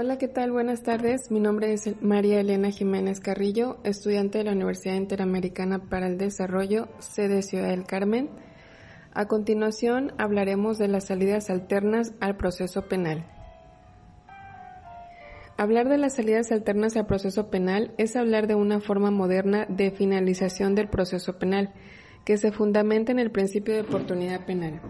Hola, ¿qué tal? Buenas tardes. Mi nombre es María Elena Jiménez Carrillo, estudiante de la Universidad Interamericana para el Desarrollo, sede Ciudad del Carmen. A continuación hablaremos de las salidas alternas al proceso penal. Hablar de las salidas alternas al proceso penal es hablar de una forma moderna de finalización del proceso penal, que se fundamenta en el principio de oportunidad penal.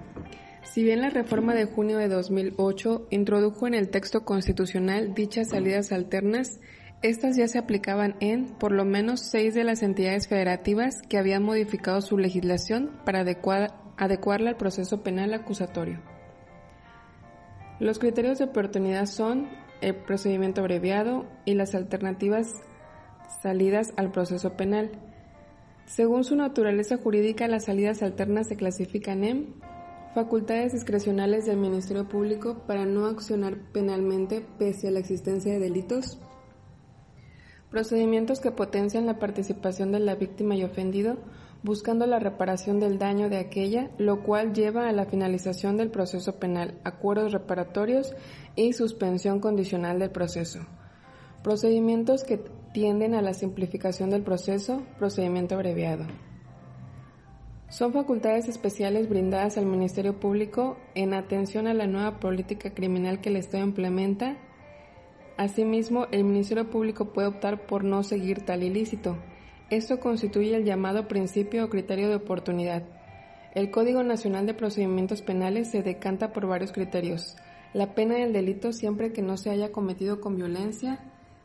Si bien la reforma de junio de 2008 introdujo en el texto constitucional dichas salidas alternas, estas ya se aplicaban en, por lo menos, seis de las entidades federativas que habían modificado su legislación para adecuarla al proceso penal acusatorio. Los criterios de oportunidad son el procedimiento abreviado y las alternativas salidas al proceso penal. Según su naturaleza jurídica, las salidas alternas se clasifican en Facultades discrecionales del Ministerio Público para no accionar penalmente pese a la existencia de delitos. Procedimientos que potencian la participación de la víctima y ofendido, buscando la reparación del daño de aquella, lo cual lleva a la finalización del proceso penal, acuerdos reparatorios y suspensión condicional del proceso. Procedimientos que tienden a la simplificación del proceso, procedimiento abreviado. Son facultades especiales brindadas al Ministerio Público en atención a la nueva política criminal que el Estado implementa. Asimismo, el Ministerio Público puede optar por no seguir tal ilícito. Esto constituye el llamado principio o criterio de oportunidad. El Código Nacional de Procedimientos Penales se decanta por varios criterios. La pena del delito siempre que no se haya cometido con violencia,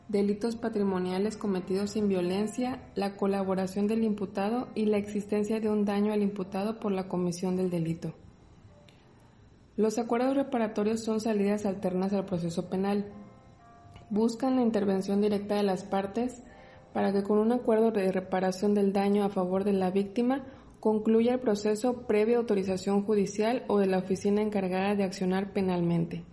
delitos patrimoniales cometidos sin violencia, la colaboración del imputado y la existencia de un daño al imputado por la comisión del delito. Los acuerdos reparatorios son salidas alternas al proceso penal. Buscan la intervención directa de las partes para que con un acuerdo de reparación del daño a favor de la víctima concluya el proceso previa autorización judicial o de la oficina encargada de accionar penalmente.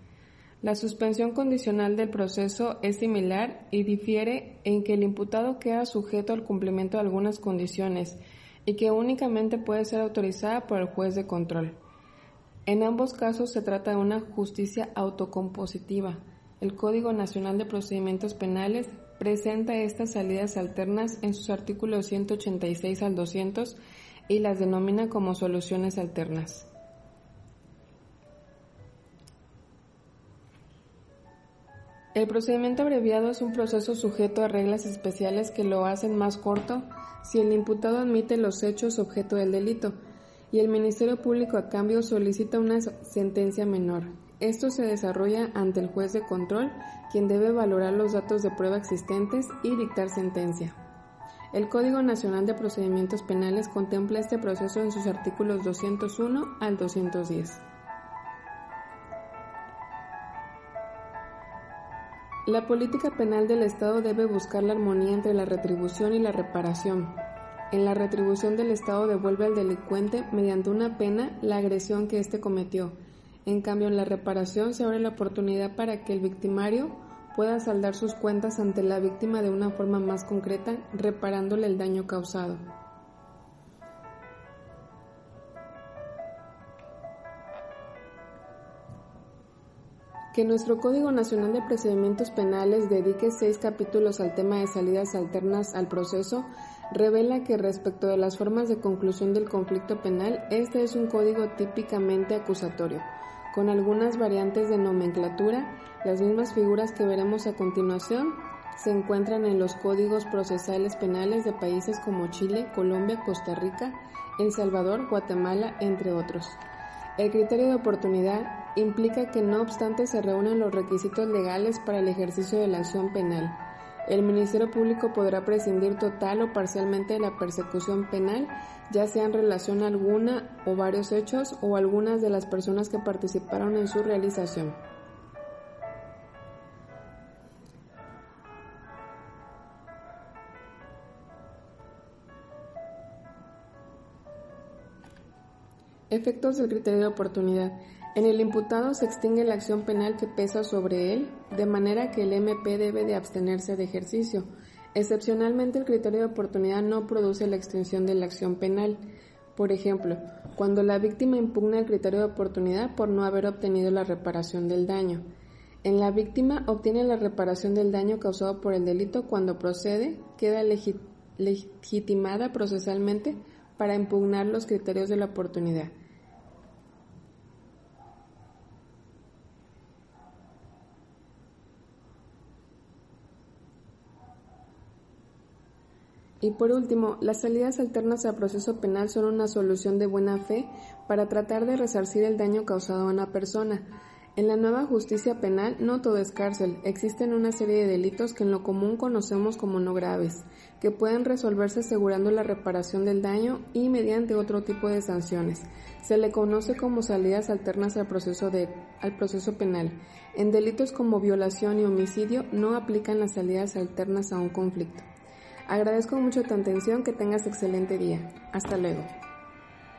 La suspensión condicional del proceso es similar y difiere en que el imputado queda sujeto al cumplimiento de algunas condiciones y que únicamente puede ser autorizada por el juez de control. En ambos casos se trata de una justicia autocompositiva. El Código Nacional de Procedimientos Penales presenta estas salidas alternas en sus artículos 186 al 200 y las denomina como soluciones alternas. El procedimiento abreviado es un proceso sujeto a reglas especiales que lo hacen más corto si el imputado admite los hechos objeto del delito y el Ministerio Público a cambio solicita una sentencia menor. Esto se desarrolla ante el juez de control, quien debe valorar los datos de prueba existentes y dictar sentencia. El Código Nacional de Procedimientos Penales contempla este proceso en sus artículos 201 al 210. La política penal del Estado debe buscar la armonía entre la retribución y la reparación. En la retribución del Estado devuelve al delincuente mediante una pena la agresión que éste cometió. En cambio, en la reparación se abre la oportunidad para que el victimario pueda saldar sus cuentas ante la víctima de una forma más concreta, reparándole el daño causado. Que nuestro Código Nacional de Procedimientos Penales dedique seis capítulos al tema de salidas alternas al proceso revela que respecto de las formas de conclusión del conflicto penal, este es un código típicamente acusatorio, con algunas variantes de nomenclatura, las mismas figuras que veremos a continuación se encuentran en los códigos procesales penales de países como Chile, Colombia, Costa Rica, El Salvador, Guatemala, entre otros. El criterio de oportunidad implica que no obstante se reúnan los requisitos legales para el ejercicio de la acción penal, el Ministerio Público podrá prescindir total o parcialmente de la persecución penal, ya sea en relación a alguna o varios hechos o algunas de las personas que participaron en su realización. Efectos del criterio de oportunidad. En el imputado se extingue la acción penal que pesa sobre él, de manera que el MP debe de abstenerse de ejercicio. Excepcionalmente el criterio de oportunidad no produce la extinción de la acción penal. Por ejemplo, cuando la víctima impugna el criterio de oportunidad por no haber obtenido la reparación del daño. En la víctima obtiene la reparación del daño causado por el delito cuando procede, queda legitimada procesalmente para impugnar los criterios de la oportunidad. Y por último, las salidas alternas al proceso penal son una solución de buena fe para tratar de resarcir el daño causado a una persona, en la nueva justicia penal no todo es cárcel, existen una serie de delitos que en lo común conocemos como no graves, que pueden resolverse asegurando la reparación del daño y mediante otro tipo de sanciones. Se le conoce como salidas alternas al proceso, al proceso penal. En delitos como violación y homicidio no aplican las salidas alternas a un conflicto. Agradezco mucho tu atención, que tengas excelente día. Hasta luego.